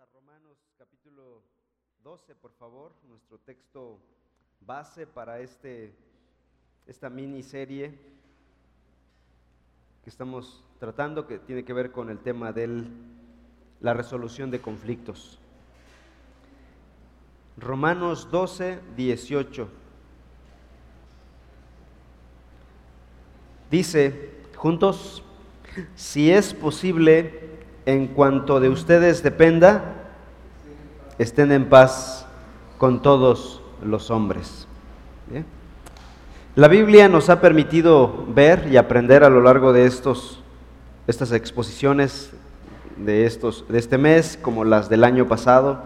a Romanos capítulo 12, por favor, nuestro texto base para este, esta miniserie que estamos tratando, que tiene que ver con el tema de la resolución de conflictos. Romanos 12, 18. Dice, juntos, si es posible, en cuanto de ustedes dependa, estén en paz con todos los hombres. La Biblia nos ha permitido ver y aprender a lo largo de estos, estas exposiciones de, estos, de este mes, como las del año pasado,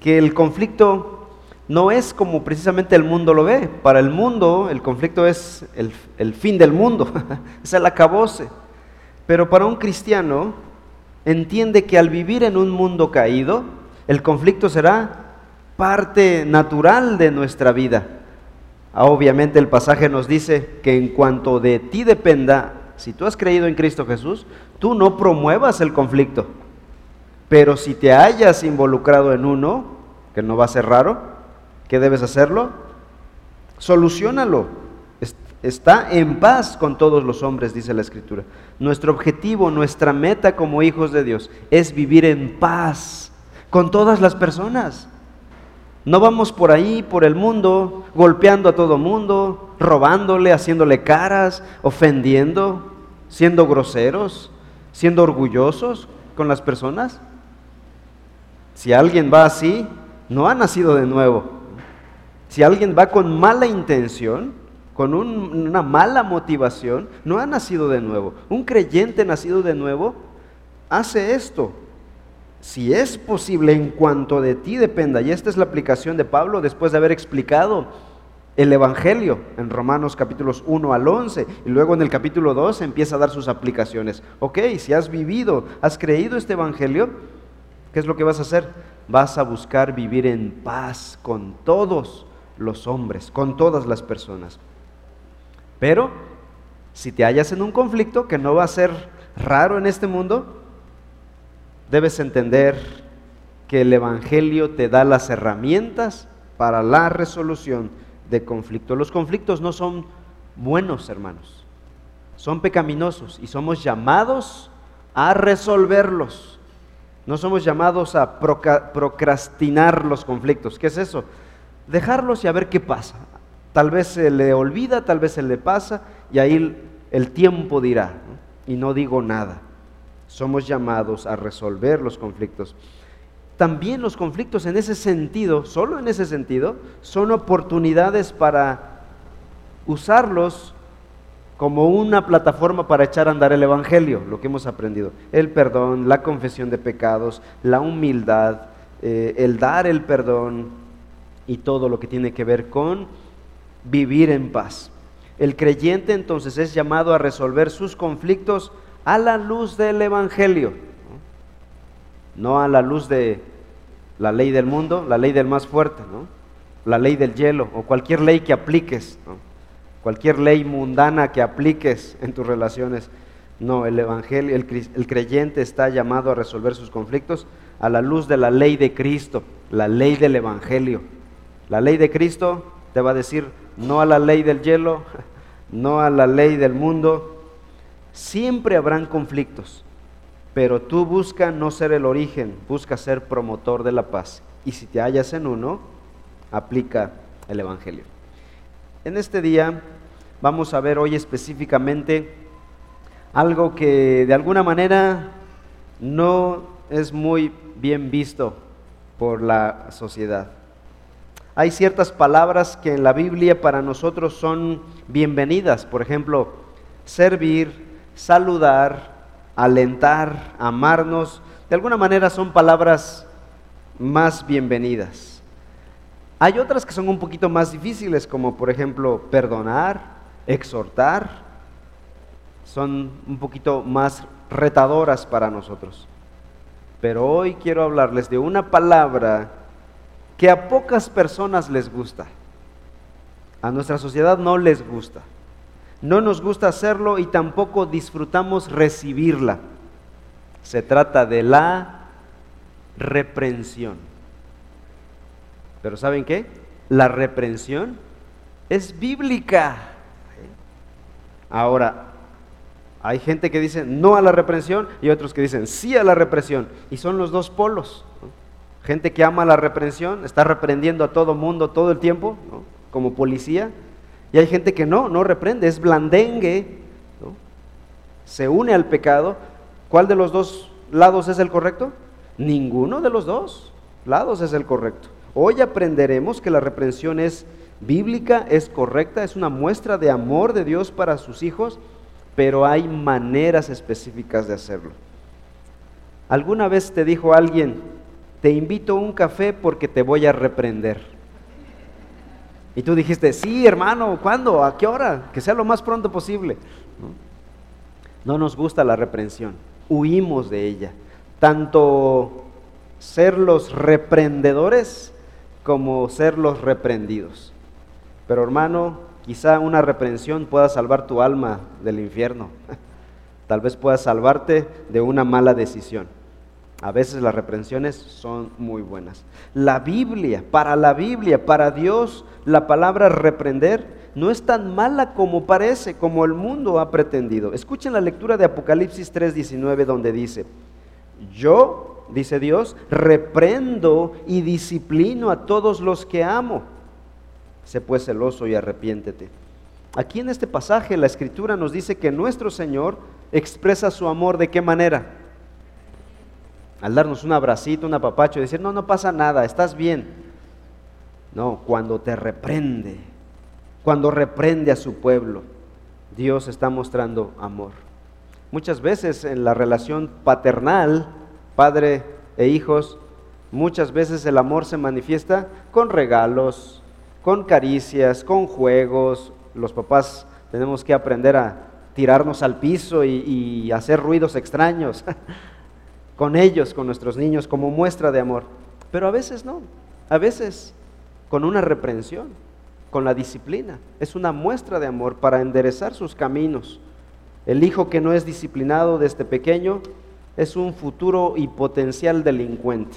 que el conflicto no es como precisamente el mundo lo ve. Para el mundo el conflicto es el, el fin del mundo, es el acabose. Pero para un cristiano entiende que al vivir en un mundo caído, el conflicto será parte natural de nuestra vida. Ah, obviamente el pasaje nos dice que en cuanto de ti dependa, si tú has creído en Cristo Jesús, tú no promuevas el conflicto. Pero si te hayas involucrado en uno, que no va a ser raro, ¿qué debes hacerlo? Solucionalo está en paz con todos los hombres, dice la Escritura. Nuestro objetivo, nuestra meta como hijos de Dios es vivir en paz con todas las personas. No vamos por ahí, por el mundo, golpeando a todo mundo, robándole, haciéndole caras, ofendiendo, siendo groseros, siendo orgullosos con las personas. Si alguien va así, no ha nacido de nuevo. Si alguien va con mala intención, con una mala motivación, no ha nacido de nuevo. Un creyente nacido de nuevo hace esto. Si es posible en cuanto de ti dependa, y esta es la aplicación de Pablo después de haber explicado el Evangelio en Romanos capítulos 1 al 11 y luego en el capítulo 2 empieza a dar sus aplicaciones. Ok, si has vivido, has creído este Evangelio, ¿qué es lo que vas a hacer? Vas a buscar vivir en paz con todos los hombres, con todas las personas. Pero si te hallas en un conflicto que no va a ser raro en este mundo, debes entender que el Evangelio te da las herramientas para la resolución de conflictos. Los conflictos no son buenos, hermanos, son pecaminosos y somos llamados a resolverlos. No somos llamados a procrastinar los conflictos. ¿Qué es eso? Dejarlos y a ver qué pasa. Tal vez se le olvida, tal vez se le pasa y ahí el tiempo dirá. Y no digo nada. Somos llamados a resolver los conflictos. También los conflictos en ese sentido, solo en ese sentido, son oportunidades para usarlos como una plataforma para echar a andar el Evangelio, lo que hemos aprendido. El perdón, la confesión de pecados, la humildad, eh, el dar el perdón y todo lo que tiene que ver con vivir en paz. El creyente entonces es llamado a resolver sus conflictos a la luz del Evangelio, no a la luz de la ley del mundo, la ley del más fuerte, ¿no? la ley del hielo o cualquier ley que apliques, cualquier ley mundana que apliques en tus relaciones. No, el Evangelio, el, el creyente está llamado a resolver sus conflictos a la luz de la ley de Cristo, la ley del Evangelio. La ley de Cristo te va a decir no a la ley del hielo, no a la ley del mundo. Siempre habrán conflictos, pero tú busca no ser el origen, busca ser promotor de la paz. Y si te hallas en uno, aplica el Evangelio. En este día vamos a ver hoy específicamente algo que de alguna manera no es muy bien visto por la sociedad hay ciertas palabras que en la Biblia para nosotros son bienvenidas. Por ejemplo, servir, saludar, alentar, amarnos. De alguna manera son palabras más bienvenidas. Hay otras que son un poquito más difíciles, como por ejemplo perdonar, exhortar. Son un poquito más retadoras para nosotros. Pero hoy quiero hablarles de una palabra que a pocas personas les gusta. A nuestra sociedad no les gusta. No nos gusta hacerlo y tampoco disfrutamos recibirla. Se trata de la reprensión. Pero ¿saben qué? La reprensión es bíblica. Ahora, hay gente que dice no a la reprensión y otros que dicen sí a la represión. Y son los dos polos. Gente que ama la reprensión, está reprendiendo a todo mundo todo el tiempo, como policía. Y hay gente que no, no reprende, es blandengue, se une al pecado. ¿Cuál de los dos lados es el correcto? Ninguno de los dos lados es el correcto. Hoy aprenderemos que la reprensión es bíblica, es correcta, es una muestra de amor de Dios para sus hijos, pero hay maneras específicas de hacerlo. ¿Alguna vez te dijo alguien, te invito a un café porque te voy a reprender? Y tú dijiste, sí, hermano, ¿cuándo? ¿A qué hora? Que sea lo más pronto posible. No, nos gusta la reprensión, huimos de ella. Tanto ser los reprendedores como ser los reprendidos. Pero hermano, quizá una reprensión pueda salvar tu alma del infierno. Tal vez pueda salvarte de una mala decisión. A veces las reprensiones son muy buenas. La Biblia, para la Biblia, para Dios, la palabra reprender no es tan mala como parece, como el mundo ha pretendido. Escuchen la lectura de Apocalipsis 3:19 donde dice, yo, dice Dios, reprendo y disciplino a todos los que amo sé pues celoso y arrepiéntete. Aquí en este pasaje la escritura nos dice que nuestro Señor expresa su amor de qué manera. Al darnos un abracito, un apapacho y decir, no, no pasa nada, estás bien. No, cuando te reprende, cuando reprende a su pueblo, Dios está mostrando amor. Muchas veces en la relación paternal, padre e hijos, muchas veces el amor se manifiesta con regalos, con caricias, con juegos. Los papás tenemos que aprender a tirarnos al piso y, hacer ruidos extraños con ellos, con nuestros niños, como muestra de amor. Pero a veces no, a veces con una reprensión, con la disciplina. Es una muestra de amor para enderezar sus caminos. El hijo que no es disciplinado desde pequeño es un futuro y potencial delincuente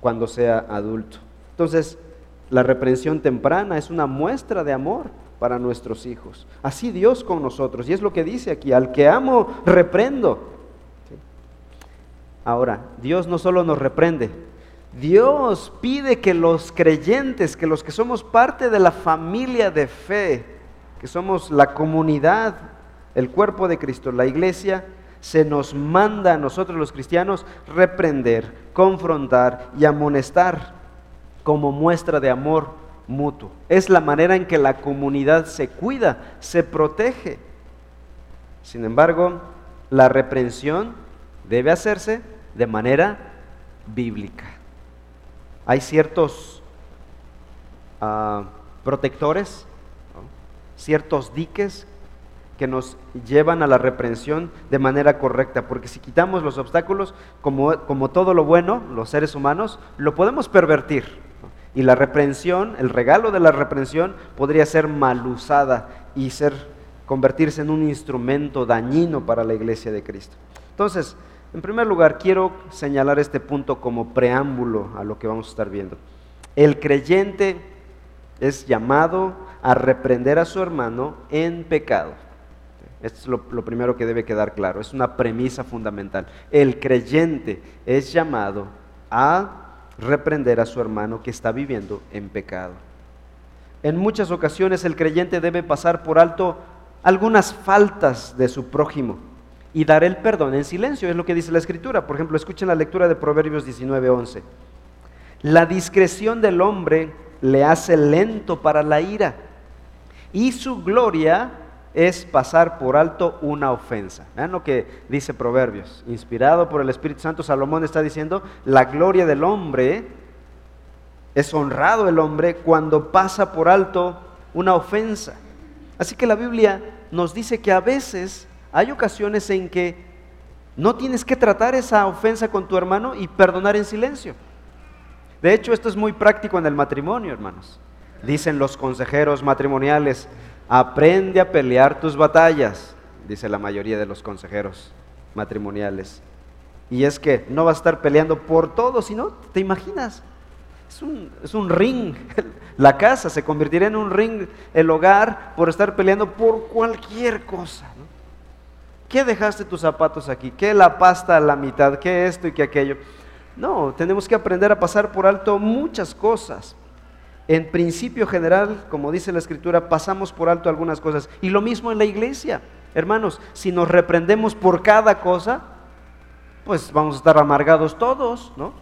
cuando sea adulto. Entonces, la reprensión temprana es una muestra de amor para nuestros hijos. Así Dios con nosotros. Y es lo que dice aquí, al que amo, reprendo. Ahora, Dios no solo nos reprende, Dios pide que los creyentes, que los que somos parte de la familia de fe, que somos la comunidad, el cuerpo de Cristo, la iglesia, se nos manda a nosotros los cristianos reprender, confrontar y amonestar como muestra de amor mutuo. Es la manera en que la comunidad se cuida, se protege. Sin embargo, la reprensión debe hacerse de manera bíblica. Hay ciertos ah, protectores, ciertos diques que nos llevan a la reprensión de manera correcta, porque si quitamos los obstáculos, como, como todo lo bueno, los seres humanos, lo podemos pervertir. Y la reprensión, el regalo de la reprensión podría ser mal usada y ser, convertirse en un instrumento dañino para la iglesia de Cristo. Entonces, en primer lugar, quiero señalar este punto como preámbulo a lo que vamos a estar viendo. El creyente es llamado a reprender a su hermano en pecado. Esto es lo, lo, primero que debe quedar claro, es una premisa fundamental. El creyente es llamado a reprender a su hermano que está viviendo en pecado. En muchas ocasiones el creyente debe pasar por alto algunas faltas de su prójimo y dar el perdón en silencio, es lo que dice la escritura. Por ejemplo, escuchen la lectura de Proverbios 19:11. La discreción del hombre le hace lento para la ira y su gloria es pasar por alto una ofensa. Vean lo que dice Proverbios. Inspirado por el Espíritu Santo, Salomón está diciendo, la gloria del hombre, es honrado el hombre cuando pasa por alto una ofensa. Así que la Biblia nos dice que a veces hay ocasiones en que no tienes que tratar esa ofensa con tu hermano y perdonar en silencio. De hecho, esto es muy práctico en el matrimonio, hermanos. Dicen los consejeros matrimoniales, Aprende a pelear tus batallas, dice la mayoría de los consejeros matrimoniales. Y es que no va a estar peleando por todo, sino, ¿te imaginas? Es un, es un, ring. La casa se convertirá en un ring, el hogar, por estar peleando por cualquier cosa. ¿Qué dejaste tus zapatos aquí? ¿Qué la pasta a la mitad? ¿Qué esto y qué aquello? No, tenemos que aprender a pasar por alto muchas cosas. En principio general, como dice la escritura, pasamos por alto algunas cosas. Y lo mismo en la iglesia. Hermanos, si nos reprendemos por cada cosa, pues vamos a estar amargados todos, ¿no?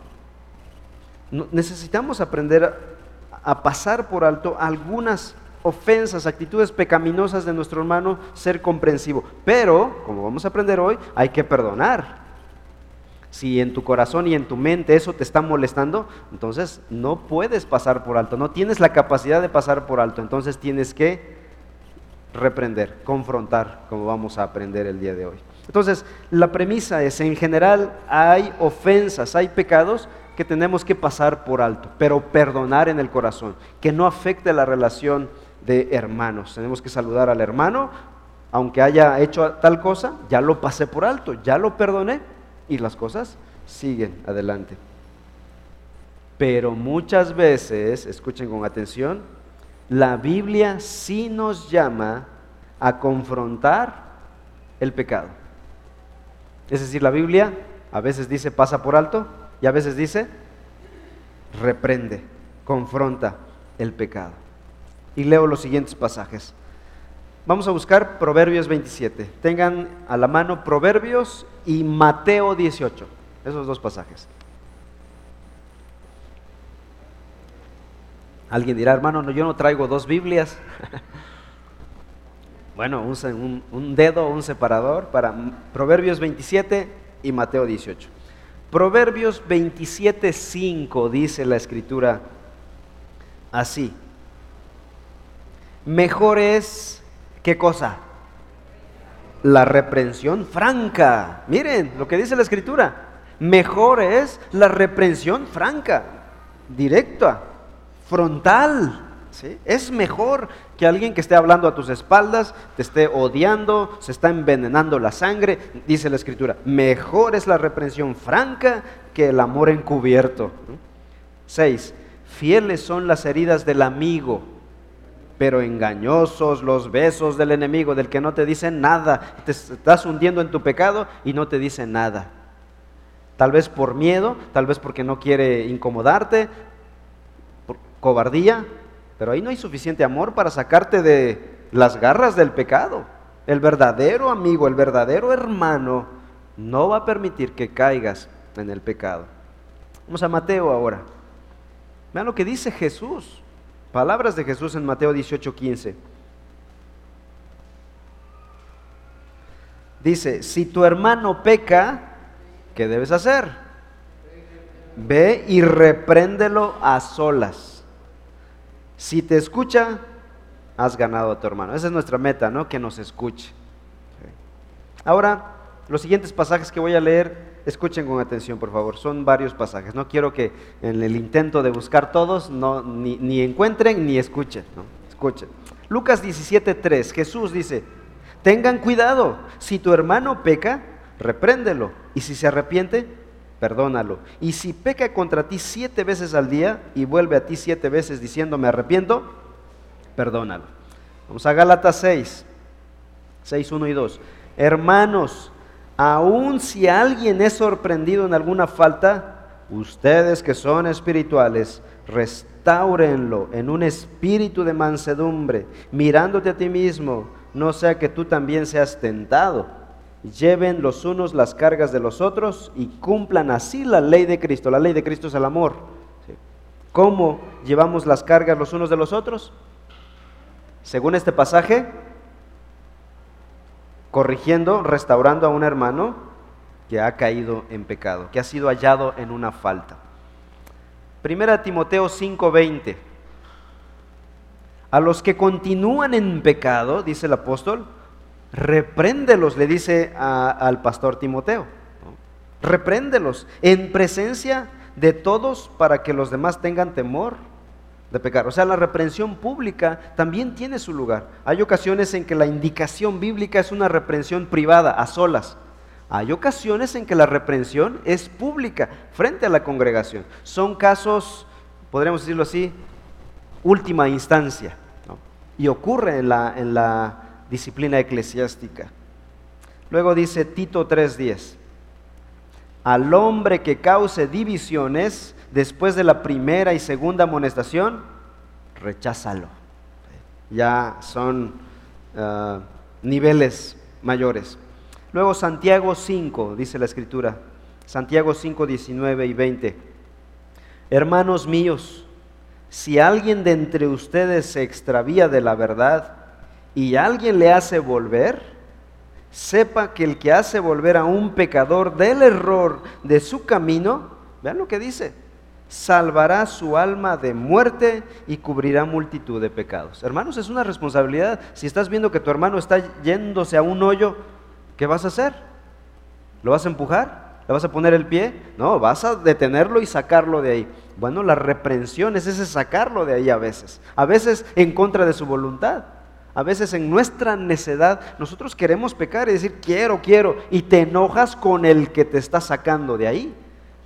necesitamos aprender a pasar por alto algunas ofensas, actitudes pecaminosas de nuestro hermano, ser comprensivo. Pero, como vamos a aprender hoy, hay que perdonar. Si en tu corazón y en tu mente eso te está molestando, entonces no puedes pasar por alto, no tienes la capacidad de pasar por alto, entonces tienes que reprender, confrontar, como vamos a aprender el día de hoy. Entonces, la premisa es, en general hay ofensas, hay pecados que tenemos que pasar por alto, pero perdonar en el corazón, que no afecte la relación de hermanos. Tenemos que saludar al hermano, aunque haya hecho tal cosa, ya lo pasé por alto, ya lo perdoné y las cosas siguen adelante. Pero muchas veces, escuchen con atención, la Biblia sí nos llama a confrontar el pecado. Es decir, la Biblia a veces dice pasa por alto y a veces dice reprende, confronta el pecado y leo los siguientes pasajes. Vamos a buscar Proverbios 27. Tengan a la mano Proverbios y Mateo 18, esos dos pasajes. Alguien dirá, hermano, no, yo no traigo dos Biblias. bueno, un, un dedo, un separador para Proverbios 27 y Mateo 18. Proverbios 27, 5 dice la escritura así. Mejor es, ¿qué cosa? La reprensión franca. Miren lo que dice la escritura. Mejor es la reprensión franca, directa, frontal. ¿sí? Es mejor que alguien que esté hablando a tus espaldas, te esté odiando, se está envenenando la sangre. Dice la escritura, mejor es la reprensión franca que el amor encubierto. Seis, fieles son las heridas del amigo pero engañosos los besos del enemigo, del que no te dice nada. Te estás hundiendo en tu pecado y no te dice nada. Tal vez por miedo, tal vez porque no quiere incomodarte, por cobardía, pero ahí no hay suficiente amor para sacarte de las garras del pecado. El verdadero amigo, el verdadero hermano, no va a permitir que caigas en el pecado. Vamos a Mateo ahora. Vean lo que dice Jesús. Palabras de Jesús en Mateo 18:15. Dice, si tu hermano peca, ¿qué debes hacer? Ve y repréndelo a solas. Si te escucha, has ganado a tu hermano. Esa es nuestra meta, ¿no? Que nos escuche. Ahora, los siguientes pasajes que voy a leer escuchen con atención, por favor. Son varios pasajes. No quiero que en el intento de buscar todos no, ni, encuentren ni escuchen. Escuchen. Lucas 17:3. Jesús dice: Tengan cuidado. Si tu hermano peca, repréndelo. Y si se arrepiente, perdónalo. Y si peca contra ti siete veces al día y vuelve a ti siete veces diciendo me arrepiento, perdónalo. Vamos a Gálatas 6, 6, 1 y 2. Hermanos, Aun si alguien es sorprendido en alguna falta, ustedes que son espirituales, restáurenlo en un espíritu de mansedumbre, mirándote a ti mismo, no sea que tú también seas tentado. Lleven los unos las cargas de los otros y cumplan así la ley de Cristo. La ley de Cristo es el amor. ¿Cómo llevamos las cargas los unos de los otros? Según este pasaje, corrigiendo, restaurando a un hermano que ha caído en pecado, que ha sido hallado en una falta. Primera Timoteo 5:20. A los que continúan en pecado, dice el apóstol, repréndelos, le dice al pastor Timoteo. Repréndelos en presencia de todos para que los demás tengan temor de pecar. O sea, la reprensión pública también tiene su lugar. Hay ocasiones en que la indicación bíblica es una reprensión privada, a solas. Hay ocasiones en que la reprensión es pública frente a la congregación. Son casos, podríamos decirlo así, última instancia. Y ocurre en la, en la disciplina eclesiástica. Luego dice Tito 3:10, al hombre que cause divisiones después de la primera y segunda amonestación, recházalo. Ya son ah, niveles mayores. Luego Santiago 5, dice la escritura, Santiago 5, 19 y 20. Hermanos míos, si alguien de entre ustedes se extravía de la verdad y alguien le hace volver, sepa que el que hace volver a un pecador del error de su camino, vean lo que dice, salvará su alma de muerte y cubrirá multitud de pecados. Hermanos, es una responsabilidad. Si estás viendo que tu hermano está yéndose a un hoyo, ¿qué vas a hacer? ¿Lo vas a empujar? ¿Le vas a poner el pie? No, vas a detenerlo y sacarlo de ahí. Bueno, la reprensión es ese sacarlo de ahí a veces. A veces en contra de su voluntad. A veces en nuestra necedad nosotros queremos pecar y decir quiero, quiero. Y te enojas con el que te está sacando de ahí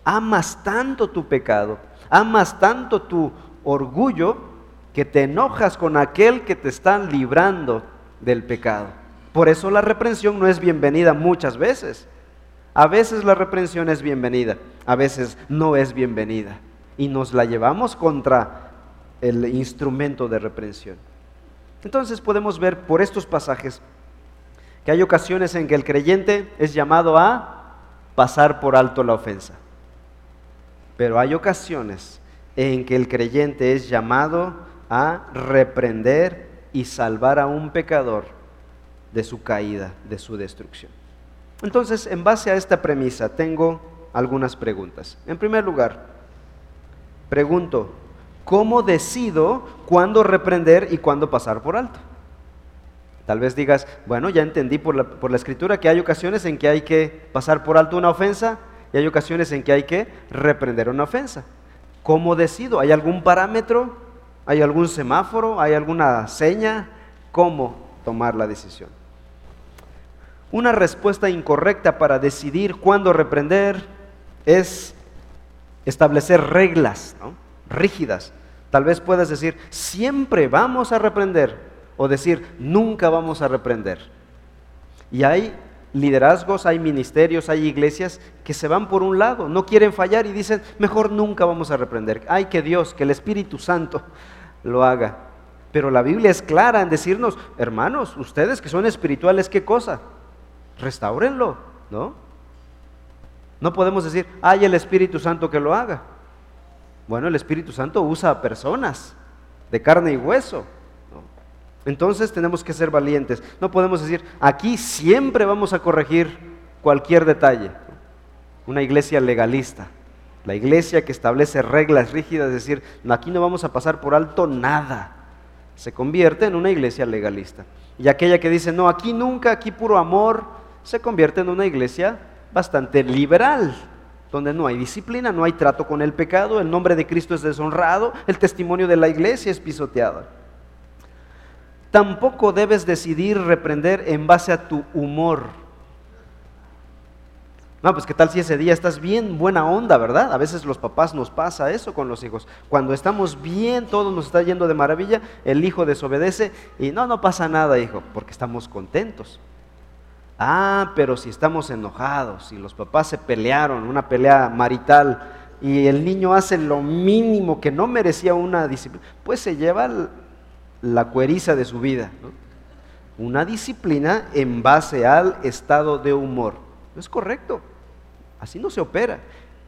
amas tanto tu pecado, amas tanto tu orgullo, que te enojas con aquel que te está librando del pecado. Por eso la reprensión no es bienvenida muchas veces. A veces la reprensión es bienvenida, a veces no es bienvenida. Y nos la llevamos contra el instrumento de reprensión. Entonces podemos ver por estos pasajes que hay ocasiones en que el creyente es llamado a pasar por alto la ofensa. Pero hay ocasiones en que el creyente es llamado a reprender y salvar a un pecador de su caída, de su destrucción. Entonces, en base a esta premisa, tengo algunas preguntas. En primer lugar, pregunto, ¿cómo decido cuándo reprender y cuándo pasar por alto? Tal vez digas, bueno, ya entendí por la, por la, escritura que hay ocasiones en que hay que pasar por alto una ofensa y hay ocasiones en que hay que reprender una ofensa. ¿Cómo decido? ¿Hay algún parámetro? ¿Hay algún semáforo? ¿Hay alguna seña? ¿Cómo tomar la decisión? Una respuesta incorrecta para decidir cuándo reprender es establecer reglas rígidas. Tal vez puedas decir, siempre vamos a reprender, o decir, nunca vamos a reprender. Y hay liderazgos, hay ministerios, hay iglesias que se van por un lado, no quieren fallar y dicen, mejor nunca vamos a reprender. Hay que Dios, que el Espíritu Santo lo haga. Pero la Biblia es clara en decirnos, hermanos, ustedes que son espirituales, ¿qué cosa? Restáurenlo, ¿no? No podemos decir, hay el Espíritu Santo que lo haga. Bueno, el Espíritu Santo usa a personas de carne y hueso. Entonces tenemos que ser valientes. No podemos decir, aquí siempre vamos a corregir cualquier detalle. Una iglesia legalista. La iglesia que establece reglas rígidas, es decir, aquí no vamos a pasar por alto nada. Se convierte en una iglesia legalista. Y aquella que dice, no, aquí nunca, aquí puro amor, se convierte en una iglesia bastante liberal, donde no hay disciplina, no hay trato con el pecado, el nombre de Cristo es deshonrado, el testimonio de la iglesia es pisoteado. Tampoco debes decidir reprender en base a tu humor. No, pues qué tal si ese día estás bien buena onda, ¿verdad? A veces los papás nos pasa eso con los hijos. Cuando estamos bien, todo nos está yendo de maravilla, el hijo desobedece y no, no pasa nada, hijo, porque estamos contentos. Ah, pero si estamos enojados, si los papás se pelearon, una pelea marital, y el niño hace lo mínimo que no merecía una disciplina, pues se lleva la cueriza de su vida. Una disciplina en base al estado de humor. No es correcto. Así no se opera.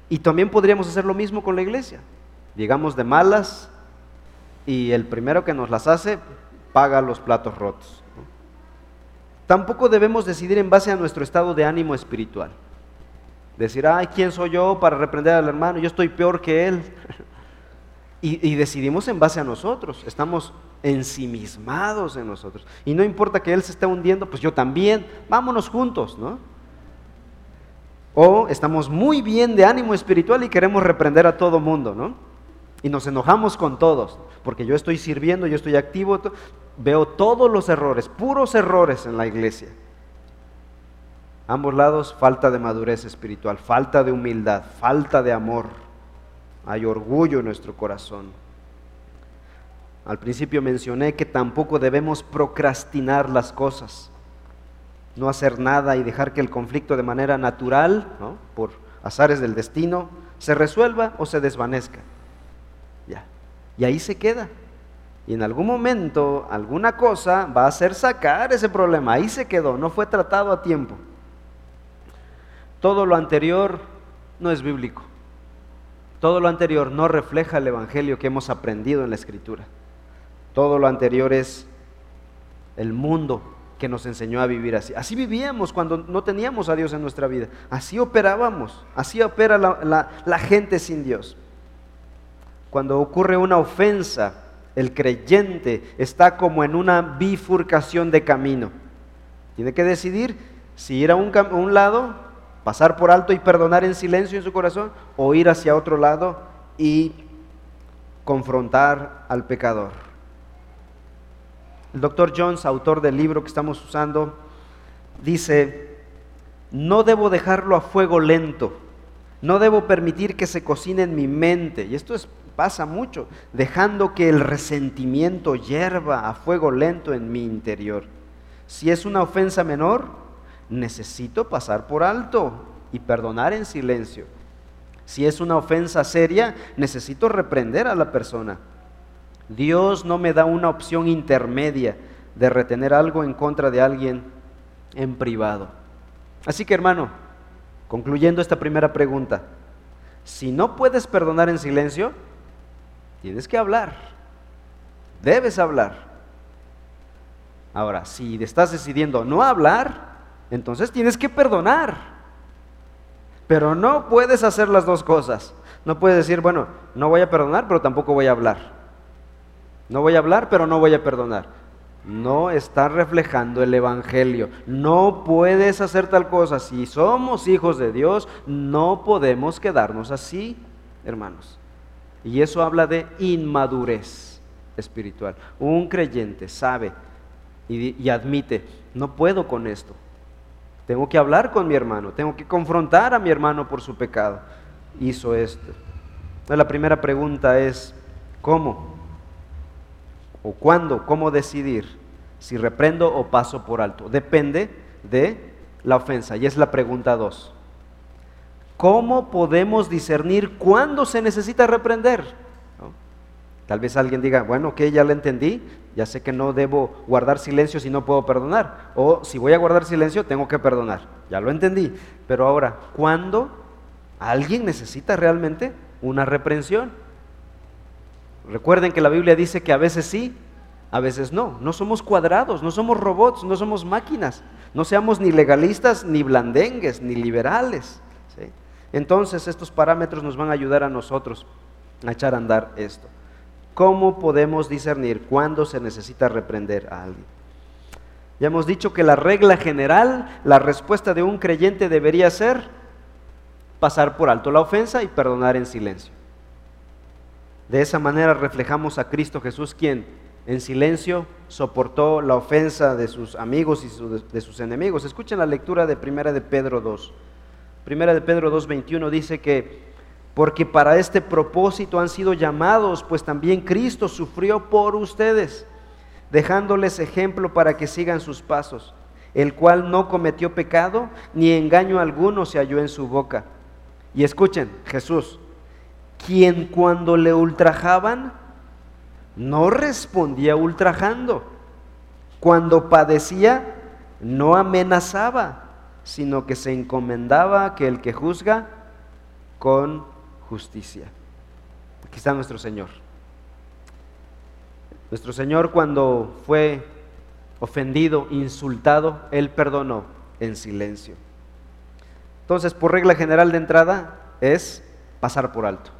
Y también podríamos hacer lo mismo con la iglesia. Llegamos de malas y el primero que nos las hace paga los platos rotos. Tampoco debemos decidir en base a nuestro estado de ánimo espiritual. Decir, ay, ¿quién soy yo para reprender al hermano? Yo estoy peor que él. y, decidimos en base a nosotros. Estamos ensimismados en nosotros. Y no importa que Él se esté hundiendo, pues yo también, vámonos juntos, ¿no? O estamos muy bien de ánimo espiritual y queremos reprender a todo mundo, ¿no? Y nos enojamos con todos, porque yo estoy sirviendo, yo estoy activo, veo todos los errores, puros errores en la iglesia. Ambos lados, falta de madurez espiritual, falta de humildad, falta de amor. Hay orgullo en nuestro corazón. Al principio mencioné que tampoco debemos procrastinar las cosas, no hacer nada y dejar que el conflicto de manera natural, por azares del destino, se resuelva o se desvanezca. Ya. Y ahí se queda. Y en algún momento, alguna cosa va a hacer sacar ese problema. Ahí se quedó, no fue tratado a tiempo. Todo lo anterior no es bíblico. Todo lo anterior no refleja el Evangelio que hemos aprendido en la Escritura. Todo lo anterior es el mundo que nos enseñó a vivir así. Así vivíamos cuando no teníamos a Dios en nuestra vida. Así operábamos. Así opera la, la gente sin Dios. Cuando ocurre una ofensa, el creyente está como en una bifurcación de camino. Tiene que decidir si ir a un, lado, pasar por alto y perdonar en silencio en su corazón, o ir hacia otro lado y confrontar al pecador. El doctor Jones, autor del libro que estamos usando, dice, no debo dejarlo a fuego lento, no debo permitir que se cocine en mi mente. Y esto es pasa mucho, dejando que el resentimiento hierva a fuego lento en mi interior. Si es una ofensa menor, necesito pasar por alto y perdonar en silencio. Si es una ofensa seria, necesito reprender a la persona. Dios no me da una opción intermedia de retener algo en contra de alguien en privado. Así que hermano, concluyendo esta primera pregunta, si no puedes perdonar en silencio, Tienes que hablar. Debes hablar. Ahora, si estás decidiendo no hablar, entonces tienes que perdonar. Pero no puedes hacer las dos cosas. No puedes decir, bueno, no voy a perdonar, pero tampoco voy a hablar. No voy a hablar, pero no voy a perdonar. No está reflejando el Evangelio. No puedes hacer tal cosa. Si somos hijos de Dios, no podemos quedarnos así, hermanos. Y eso habla de inmadurez espiritual. Un creyente sabe y, admite, no puedo con esto. Tengo que hablar con mi hermano, tengo que confrontar a mi hermano por su pecado. Hizo esto. La primera pregunta es, ¿cómo? ¿O cuándo? ¿Cómo decidir si reprendo o paso por alto? Depende de la ofensa. Y es la pregunta dos. ¿Cómo podemos discernir cuándo se necesita reprender? Tal vez alguien diga, bueno, que ya lo entendí, ya sé que no debo guardar silencio si no puedo perdonar. O si voy a guardar silencio, tengo que perdonar. Ya lo entendí. Pero ahora, ¿cuándo alguien necesita realmente una reprensión? Recuerden que la Biblia dice que a veces sí, a veces no. No somos cuadrados, no somos robots, no somos máquinas. No seamos ni legalistas, ni blandengues, ni liberales. Entonces estos parámetros nos van a ayudar a nosotros a echar a andar esto. ¿Cómo podemos discernir cuándo se necesita reprender a alguien? Ya hemos dicho que la regla general, la respuesta de un creyente debería ser pasar por alto la ofensa y perdonar en silencio. De esa manera reflejamos a Cristo Jesús, quien en silencio soportó la ofensa de sus amigos y de sus enemigos. Escuchen la lectura de Primera de Pedro 2. Primera de Pedro 2.21 dice que, porque para este propósito han sido llamados, pues también Cristo sufrió por ustedes, dejándoles ejemplo para que sigan sus pasos, el cual no cometió pecado, ni engaño alguno se halló en su boca. Y escuchen, Jesús, quien cuando le ultrajaban, no respondía ultrajando. Cuando padecía, no amenazaba sino que se encomendaba que el que juzga con justicia. Aquí está nuestro Señor. Nuestro Señor cuando fue ofendido, insultado, Él perdonó en silencio. Entonces, por regla general de entrada, es pasar por alto.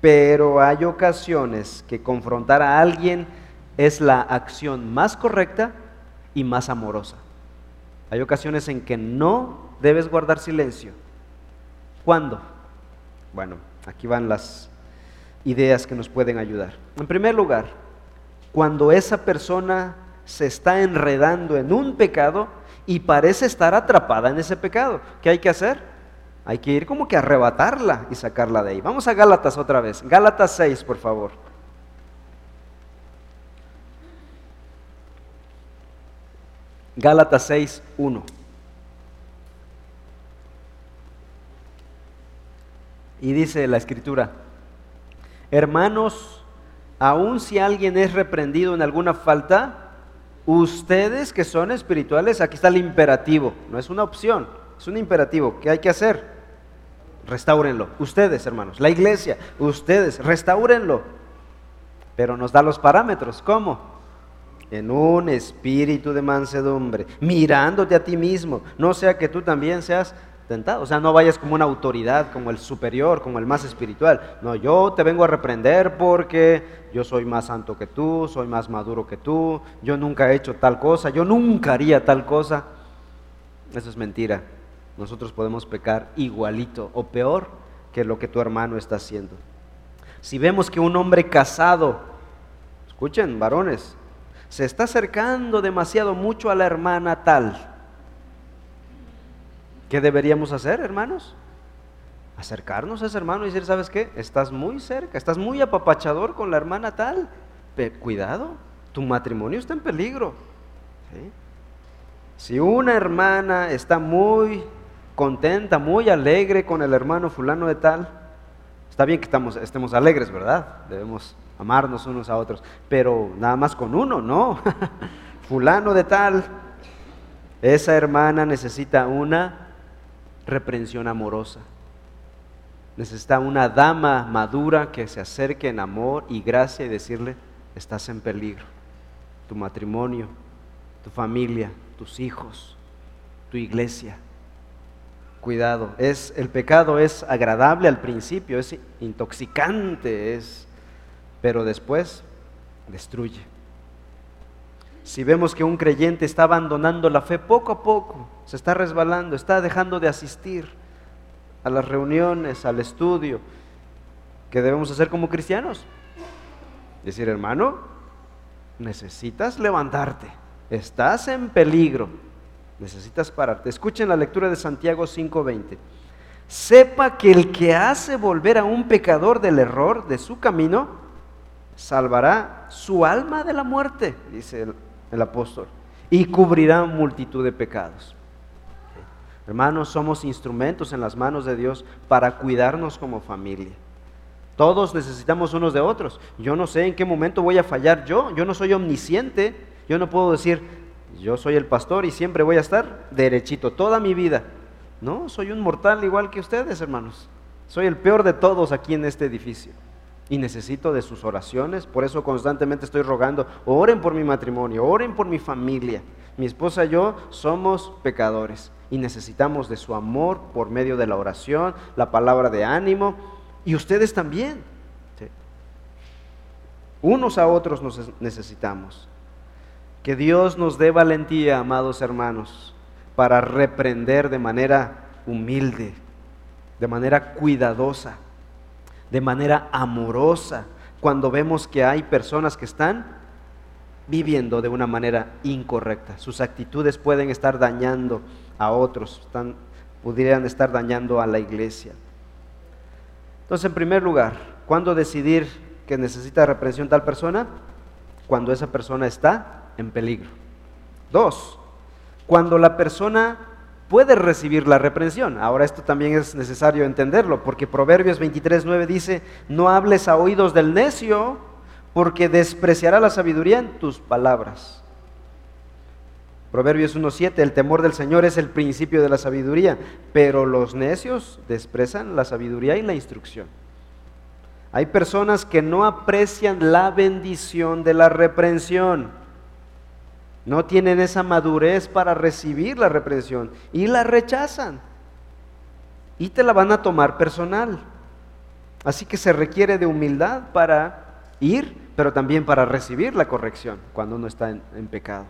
Pero hay ocasiones que confrontar a alguien es la acción más correcta y más amorosa. Hay ocasiones en que no debes guardar silencio. ¿Cuándo? Bueno, aquí van las ideas que nos pueden ayudar. En primer lugar, cuando esa persona se está enredando en un pecado y parece estar atrapada en ese pecado. ¿Qué hay que hacer? Hay que ir como que arrebatarla y sacarla de ahí. Vamos a Gálatas otra vez. Gálatas 6, por favor. Gálatas 6, 1. Y dice la escritura, hermanos, aun si alguien es reprendido en alguna falta, ustedes que son espirituales, aquí está el imperativo, no es una opción, es un imperativo. ¿Qué hay que hacer? Restáurenlo. Ustedes, hermanos, la iglesia, ustedes, restáurenlo. Pero nos da los parámetros. ¿Cómo? En un espíritu de mansedumbre, mirándote a ti mismo, no sea que tú también seas tentado. O sea, no vayas como una autoridad, como el superior, como el más espiritual. No, yo te vengo a reprender porque yo soy más santo que tú, soy más maduro que tú, yo nunca he hecho tal cosa, yo nunca haría tal cosa. Eso es mentira. Nosotros podemos pecar igualito o peor que lo que tu hermano está haciendo. Si vemos que un hombre casado, escuchen, varones, se está acercando demasiado mucho a la hermana tal, ¿Qué deberíamos hacer, hermanos? Acercarnos a ese hermano y decir, ¿sabes qué? Estás muy cerca, estás muy apapachador con la hermana tal. cuidado, tu matrimonio está en peligro. Si una hermana está muy contenta, muy alegre con el hermano fulano de tal, está bien que estamos, estemos alegres, ¿verdad? Debemos amarnos unos a otros, pero nada más con uno, no. fulano de tal, esa hermana necesita una reprensión amorosa. Necesita una dama madura que se acerque en amor y gracia y decirle, estás en peligro. Tu matrimonio, tu familia, tus hijos, tu iglesia. Cuidado, es el pecado es agradable al principio, es intoxicante, es pero después destruye. Si vemos que un creyente está abandonando la fe poco a poco, se está resbalando, está dejando de asistir a las reuniones, al estudio, ¿qué debemos hacer como cristianos? Decir, hermano, necesitas levantarte, estás en peligro, necesitas pararte. Escuchen la lectura de Santiago 5:20. Sepa que el que hace volver a un pecador del error de su camino, salvará su alma de la muerte, dice el apóstol, y cubrirá multitud de pecados. Hermanos, somos instrumentos en las manos de Dios para cuidarnos como familia. Todos necesitamos unos de otros. Yo no sé en qué momento voy a fallar yo. Yo no soy omnisciente. Yo no puedo decir, yo soy el pastor y siempre voy a estar derechito toda mi vida. No, soy un mortal igual que ustedes, hermanos. Soy el peor de todos aquí en este edificio y necesito de sus oraciones. Por eso constantemente estoy rogando, oren por mi matrimonio, oren por mi familia. Mi esposa y yo somos pecadores y necesitamos de su amor por medio de la oración, la palabra de ánimo y ustedes también. Unos a otros nos necesitamos. Que Dios nos dé valentía, amados hermanos, para reprender de manera humilde, de manera cuidadosa de manera amorosa cuando vemos que hay personas que están viviendo de una manera incorrecta. Sus actitudes pueden estar dañando a otros, pudieran estar dañando a la iglesia. Entonces, en primer lugar, ¿cuándo decidir que necesita reprensión tal persona? Cuando esa persona está en peligro. Dos, cuando la persona puede recibir la reprensión. Ahora esto también es necesario entenderlo, porque Proverbios 23.9 dice, no hables a oídos del necio, porque despreciará la sabiduría en tus palabras. Proverbios 1.7, el temor del Señor es el principio de la sabiduría, pero los necios desprecian la sabiduría y la instrucción. Hay personas que no aprecian la bendición de la reprensión no tienen esa madurez para recibir la reprensión y la rechazan. Y te la van a tomar personal. Así que se requiere de humildad para ir, pero también para recibir la corrección cuando uno está en, en pecado.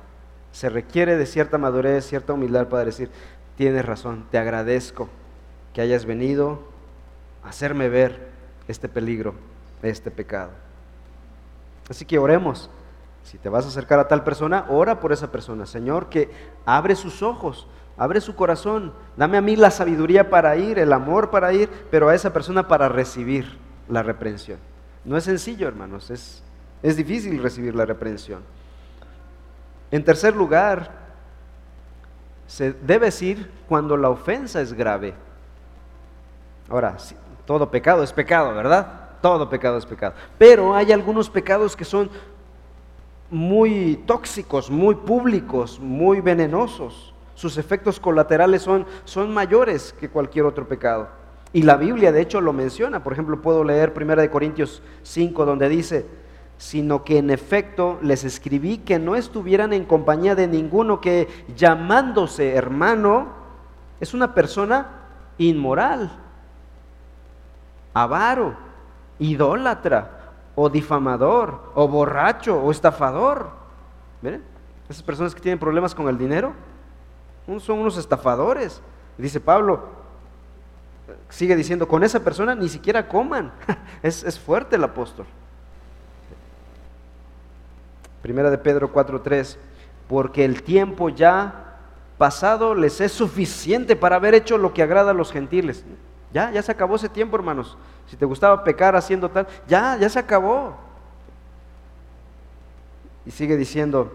Se requiere de cierta madurez, cierta humildad para decir, tienes razón, te agradezco que hayas venido a hacerme ver este peligro, este pecado. Así que oremos Si te vas a acercar a tal persona, ora por esa persona. Señor, que abre sus ojos, abre su corazón. Dame a mí la sabiduría para ir, el amor para ir, pero a esa persona para recibir la reprensión. No es sencillo, hermanos, es, es difícil recibir la reprensión. En tercer lugar, se debe decir cuando la ofensa es grave. Ahora, todo pecado es pecado, ¿verdad? Todo pecado es pecado. Pero hay algunos pecados que son muy tóxicos, muy públicos, muy venenosos. Sus efectos colaterales son, son mayores que cualquier otro pecado. Y la Biblia de hecho lo menciona. Por ejemplo, puedo leer 1 Corintios 5 donde dice, sino que en efecto les escribí que no estuvieran en compañía de ninguno que llamándose hermano es una persona inmoral, avaro, idólatra, o difamador, o borracho, o estafador. Miren, esas personas que tienen problemas con el dinero son unos estafadores. Dice Pablo, sigue diciendo, con esa persona ni siquiera coman. es, es fuerte el apóstol. Primera de Pedro 4:3, porque el tiempo ya pasado les es suficiente para haber hecho lo que agrada a los gentiles. Ya, ya se acabó ese tiempo, hermanos. Si te gustaba pecar haciendo tal, ya, ya se acabó. Y sigue diciendo,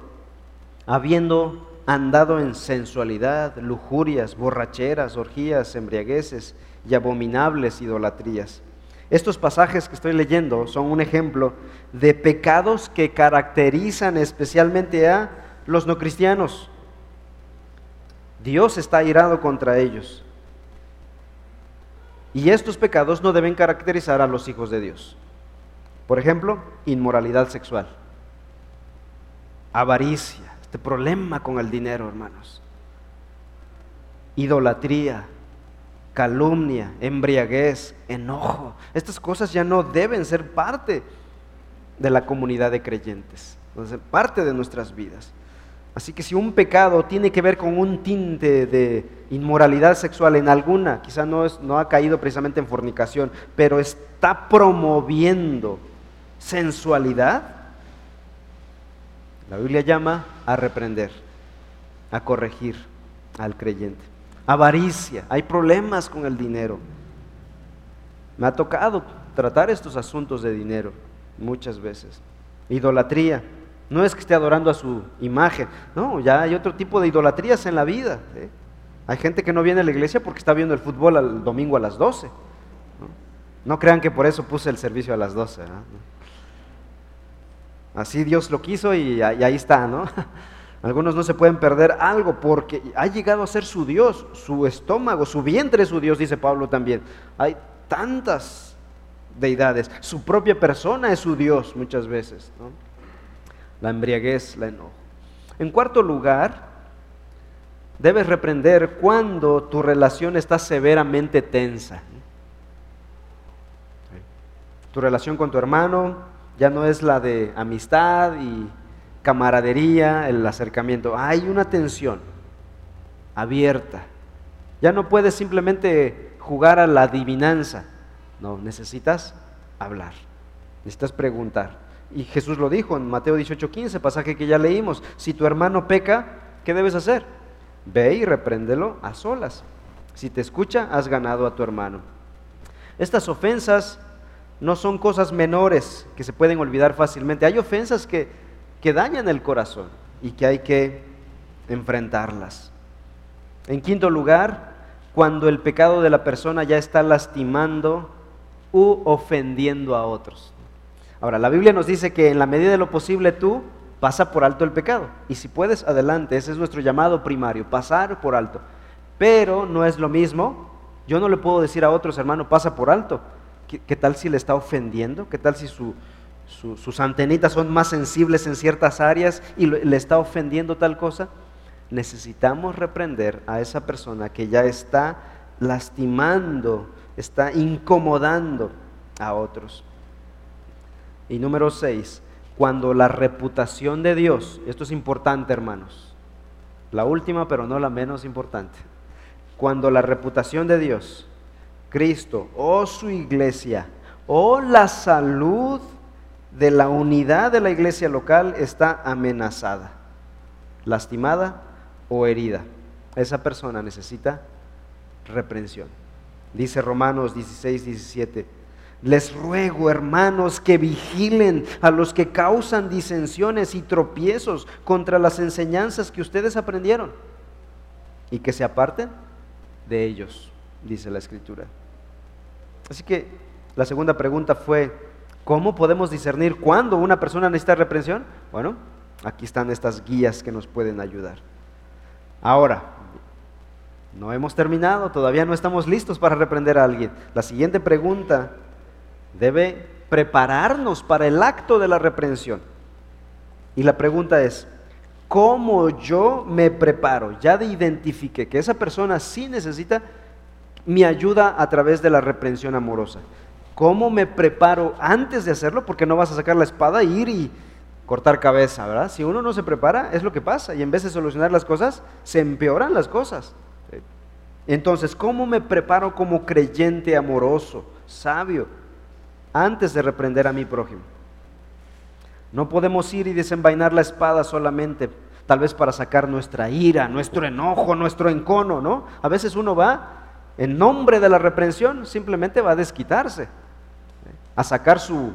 habiendo andado en sensualidad, lujurias, borracheras, orgías, embriagueces y abominables idolatrías. Estos pasajes que estoy leyendo son un ejemplo de pecados que caracterizan especialmente a los no cristianos. Dios está irado contra ellos. Y estos pecados no deben caracterizar a los hijos de Dios. Por ejemplo, inmoralidad sexual, avaricia, este problema con el dinero, hermanos, idolatría, calumnia, embriaguez, enojo. Estas cosas ya no deben ser parte de la comunidad de creyentes, parte de nuestras vidas. Así que si un pecado tiene que ver con un tinte de inmoralidad sexual en alguna, quizá no, es, no ha caído precisamente en fornicación, pero está promoviendo sensualidad, la Biblia llama a reprender, a corregir al creyente. Avaricia, hay problemas con el dinero. Me ha tocado tratar estos asuntos de dinero muchas veces. Idolatría, no es que esté adorando a su imagen, no, ya hay otro tipo de idolatrías en la vida. ¿eh? Hay gente que no viene a la iglesia porque está viendo el fútbol el domingo a las 12. No, crean que por eso puse el servicio a las 12. Así Dios lo quiso y, ahí está, ¿no? Algunos no se pueden perder algo porque ha llegado a ser su Dios, su estómago, su vientre es su Dios, dice Pablo también. Hay tantas deidades, su propia persona es su Dios muchas veces. ¿no? La embriaguez, la enojo. En cuarto lugar, debes reprender cuando tu relación está severamente tensa. Tu relación con tu hermano ya no es la de amistad y camaradería, el acercamiento. Hay una tensión abierta. Ya no puedes simplemente jugar a la adivinanza. No, necesitas hablar. Necesitas preguntar. Y Jesús lo dijo en Mateo 18:15, pasaje que ya leímos. Si tu hermano peca, ¿qué debes hacer? Ve y repréndelo a solas. Si te escucha, has ganado a tu hermano. Estas ofensas no son cosas menores que se pueden olvidar fácilmente. Hay ofensas que, que dañan el corazón y que hay que enfrentarlas. En quinto lugar, cuando el pecado de la persona ya está lastimando u ofendiendo a otros. Ahora, la Biblia nos dice que en la medida de lo posible tú pasa por alto el pecado. Y si puedes, adelante. Ese es nuestro llamado primario, pasar por alto. Pero no es lo mismo. Yo no le puedo decir a otros, hermano, pasa por alto. ¿Qué, tal si le está ofendiendo? ¿Qué tal si sus antenitas son más sensibles en ciertas áreas y le está ofendiendo tal cosa? Necesitamos reprender a esa persona que ya está lastimando, está incomodando a otros. Y número seis, cuando la reputación de Dios, esto es importante hermanos, la última pero no la menos importante, cuando la reputación de Dios, Cristo o su iglesia o la salud de la unidad de la iglesia local está amenazada, lastimada o herida. Esa persona necesita reprensión. Dice Romanos 16, 17. Les ruego, hermanos, que vigilen a los que causan disensiones y tropiezos contra las enseñanzas que ustedes aprendieron y que se aparten de ellos, dice la escritura. Así que la segunda pregunta fue, ¿cómo podemos discernir cuándo una persona necesita reprensión? Bueno, aquí están estas guías que nos pueden ayudar. Ahora, no hemos terminado, todavía no estamos listos para reprender a alguien. La siguiente pregunta debe prepararnos para el acto de la reprensión. Y la pregunta es, ¿cómo yo me preparo? Ya de identifique que esa persona sí necesita mi ayuda a través de la reprensión amorosa. ¿Cómo me preparo antes de hacerlo? Porque no vas a sacar la espada e ir y cortar cabeza, ¿verdad? Si uno no se prepara, es lo que pasa. Y en vez de solucionar las cosas, se empeoran las cosas. Entonces, ¿cómo me preparo como creyente amoroso, sabio, antes de reprender a mi prójimo? No podemos ir y desenvainar la espada solamente, tal vez para sacar nuestra ira, nuestro enojo, nuestro encono, ¿no? A veces uno va, en nombre de la reprensión, simplemente va a desquitarse, a sacar su,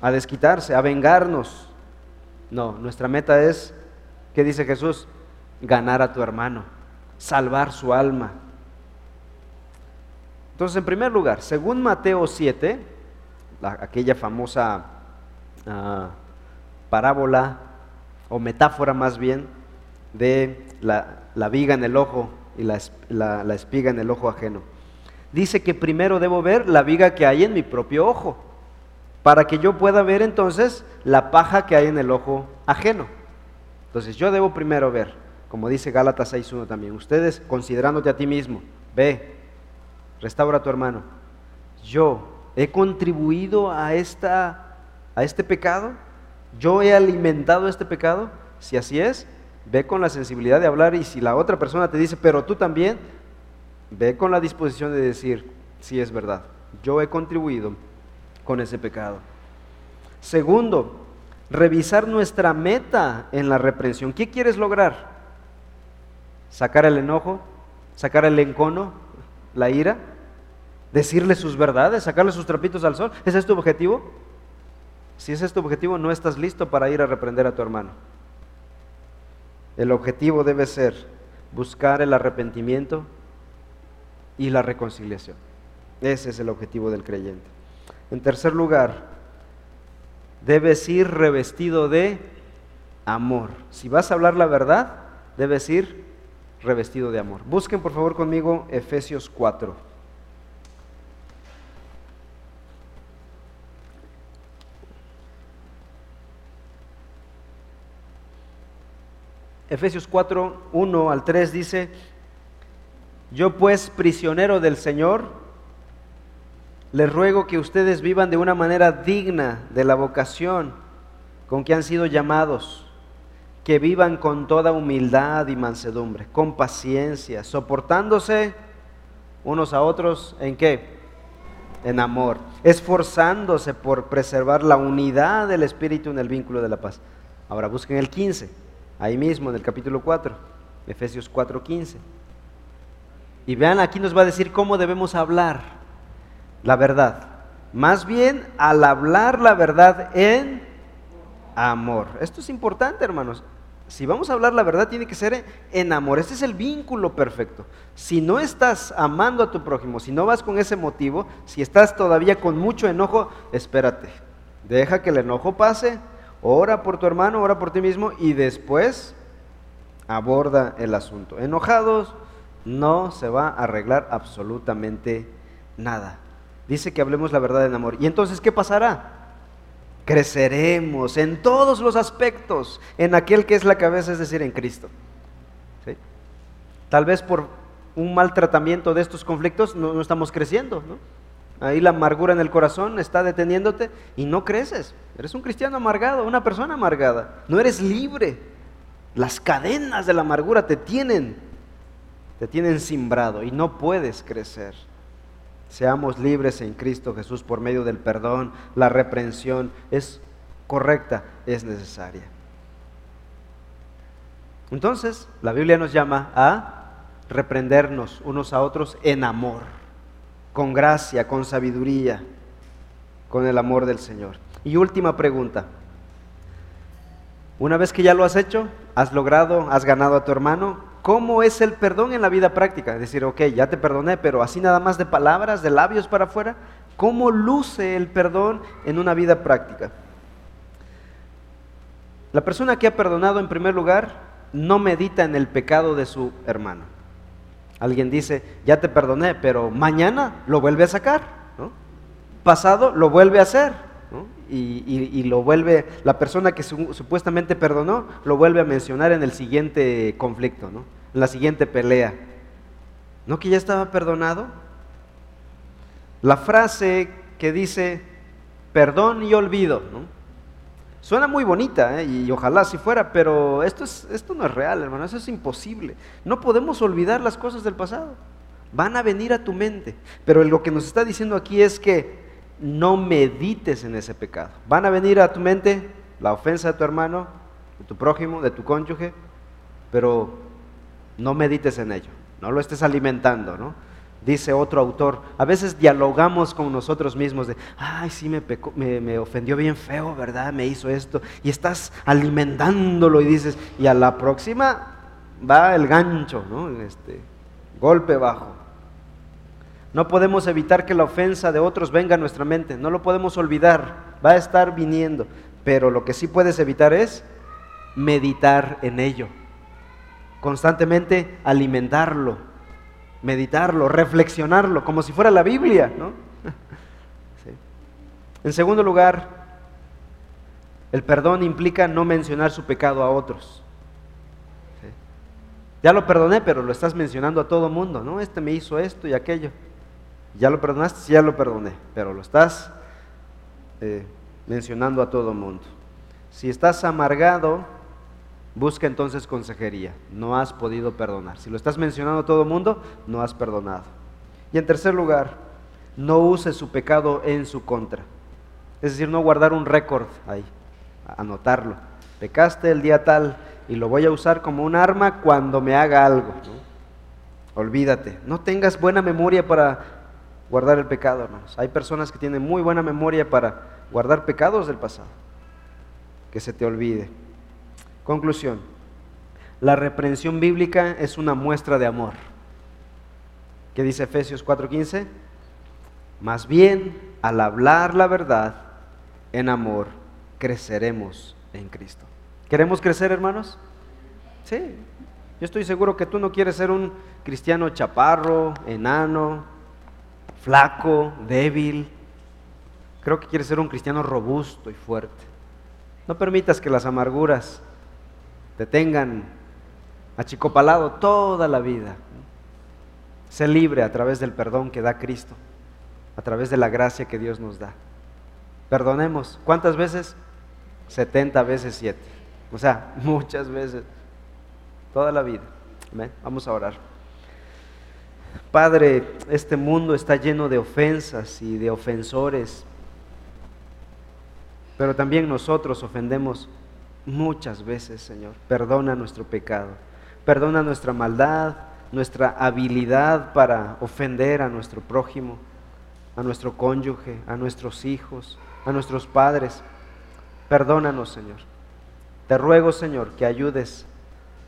a desquitarse, a vengarnos. No, nuestra meta es, ¿qué dice Jesús? Ganar a tu hermano, salvar su alma. Entonces, en primer lugar, según Mateo 7, aquella famosa ah, parábola o metáfora más bien de la, viga en el ojo y la, la espiga en el ojo ajeno. Dice que primero debo ver la viga que hay en mi propio ojo, para que yo pueda ver entonces la paja que hay en el ojo ajeno. Entonces yo debo primero ver, como dice Gálatas 6.1 también, ustedes considerándote a ti mismo, ve, restaura a tu hermano. Yo he contribuido a, esta, a este pecado, yo he alimentado este pecado. Si así es, ve con la sensibilidad de hablar y si la otra persona te dice, pero tú también, ve con la disposición de decir, si es verdad, yo he contribuido con ese pecado. Segundo, revisar nuestra meta en la reprensión. ¿Qué quieres lograr? ¿Sacar el enojo? ¿Sacar el encono? ¿La ira? ¿Decirle sus verdades? ¿Sacarle sus trapitos al sol? ¿Ese es tu objetivo? Si ese es tu objetivo, no estás listo para ir a reprender a tu hermano. El objetivo debe ser buscar el arrepentimiento y la reconciliación. Ese es el objetivo del creyente. En tercer lugar, debes ir revestido de amor. Si vas a hablar la verdad, debes ir revestido de amor. Busquen por favor conmigo Efesios 4. Efesios 4, 1 al 3 dice, yo pues prisionero del Señor, les ruego que ustedes vivan de una manera digna de la vocación con que han sido llamados, que vivan con toda humildad y mansedumbre, con paciencia, soportándose unos a otros en qué? En amor, esforzándose por preservar la unidad del Espíritu en el vínculo de la paz. Ahora busquen el 15, ahí mismo en el capítulo 4, Efesios 4, 15. Y vean, aquí nos va a decir cómo debemos hablar la verdad. Más bien al hablar la verdad en amor. Esto es importante, hermanos. Si vamos a hablar la verdad, tiene que ser en amor. Este es el vínculo perfecto. Si no estás amando a tu prójimo, si no vas con ese motivo, si estás todavía con mucho enojo, espérate. Deja que el enojo pase, ora por tu hermano, ora por ti mismo y después aborda el asunto. Enojados no se va a arreglar absolutamente nada. Dice que hablemos la verdad en amor. ¿Y entonces qué pasará? Creceremos en todos los aspectos en aquel que es la cabeza, es decir, en Cristo. Tal vez por un mal tratamiento de estos conflictos no, estamos creciendo. Ahí la amargura en el corazón está deteniéndote y no creces. Eres un cristiano amargado, una persona amargada. No eres libre. Las cadenas de la amargura te tienen, te tienen simbrado y no puedes crecer. Seamos libres en Cristo Jesús por medio del perdón, la reprensión es correcta, es necesaria. Entonces, la Biblia nos llama a reprendernos unos a otros en amor, con gracia, con sabiduría, con el amor del Señor. Y última pregunta. Una vez que ya lo has hecho, has logrado, has ganado a tu hermano, ¿cómo es el perdón en la vida práctica? Es decir, ok, ya te perdoné, pero así nada más de palabras, de labios para afuera, ¿cómo luce el perdón en una vida práctica? La persona que ha perdonado en primer lugar no medita en el pecado de su hermano. Alguien dice, ya te perdoné, pero mañana lo vuelve a sacar. ¿no? Pasado lo vuelve a hacer y, lo vuelve, la persona que supuestamente perdonó, lo vuelve a mencionar en el siguiente conflicto, ¿no? en la siguiente pelea. ¿No que ya estaba perdonado? La frase que dice perdón y olvido. Suena muy bonita ¿eh? y ojalá si fuera, pero esto, es, esto no es real, hermano, eso es imposible. No podemos olvidar las cosas del pasado. Van a venir a tu mente. Pero lo que nos está diciendo aquí es que no medites en ese pecado. Van a venir a tu mente la ofensa de tu hermano, de tu prójimo, de tu cónyuge, pero no medites en ello, no lo estés alimentando, ¿no? Dice otro autor, a veces dialogamos con nosotros mismos de, ay, sí, me, me, ofendió bien feo, ¿verdad? Me hizo esto, y estás alimentándolo y dices, y a la próxima va el gancho, ¿no? Este, golpe bajo. No podemos evitar que la ofensa de otros venga a nuestra mente, no lo podemos olvidar, va a estar viniendo, pero lo que sí puedes evitar es meditar en ello, constantemente alimentarlo, meditarlo, reflexionarlo, como si fuera la Biblia. ¿no? En segundo lugar, el perdón implica no mencionar su pecado a otros. Ya lo perdoné, pero lo estás mencionando a todo mundo, ¿no? Este me hizo esto y aquello. ¿Ya lo perdonaste? Ya lo perdoné, pero lo estás eh, mencionando a todo mundo. Si estás amargado, busca entonces consejería. No has podido perdonar. Si lo estás mencionando a todo mundo, no has perdonado. Y en tercer lugar, no use su pecado en su contra. Es decir, no guardar un récord ahí, anotarlo. Pecaste el día tal y lo voy a usar como un arma cuando me haga algo. Olvídate. No tengas buena memoria para guardar el pecado, hermanos. Hay personas que tienen muy buena memoria para guardar pecados del pasado. Que se te olvide. Conclusión. La reprensión bíblica es una muestra de amor. ¿Qué dice Efesios 4:15? Más bien, al hablar la verdad en amor, creceremos en Cristo. ¿Queremos crecer, hermanos? Sí. Yo estoy seguro que tú no quieres ser un cristiano chaparro, enano, flaco, débil. Creo que quieres ser un cristiano robusto y fuerte. No permitas que las amarguras te tengan achicopalado toda la vida. Sé libre a través del perdón que da Cristo, a través de la gracia que Dios nos da. Perdonemos. ¿Cuántas veces? 70 veces 7. O sea, muchas veces. Toda la vida. Vamos a orar. Padre, este mundo está lleno de ofensas y de ofensores, pero también nosotros ofendemos muchas veces, Señor. Perdona nuestro pecado, perdona nuestra maldad, nuestra habilidad para ofender a nuestro prójimo, a nuestro cónyuge, a nuestros hijos, a nuestros padres. Perdónanos, Señor. Te ruego, Señor, que ayudes,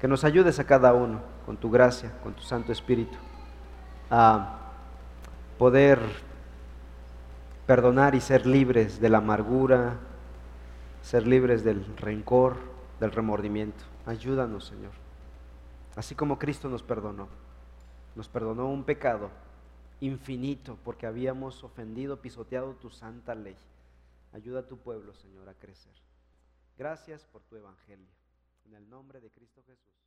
que nos ayudes a cada uno con tu gracia, con tu Santo Espíritu a poder perdonar y ser libres de la amargura, ser libres del rencor, del remordimiento. Ayúdanos, Señor. Así como Cristo nos perdonó, nos perdonó un pecado infinito porque habíamos ofendido, pisoteado tu santa ley. Ayuda a tu pueblo, Señor, a crecer. Gracias por tu evangelio. En el nombre de Cristo Jesús.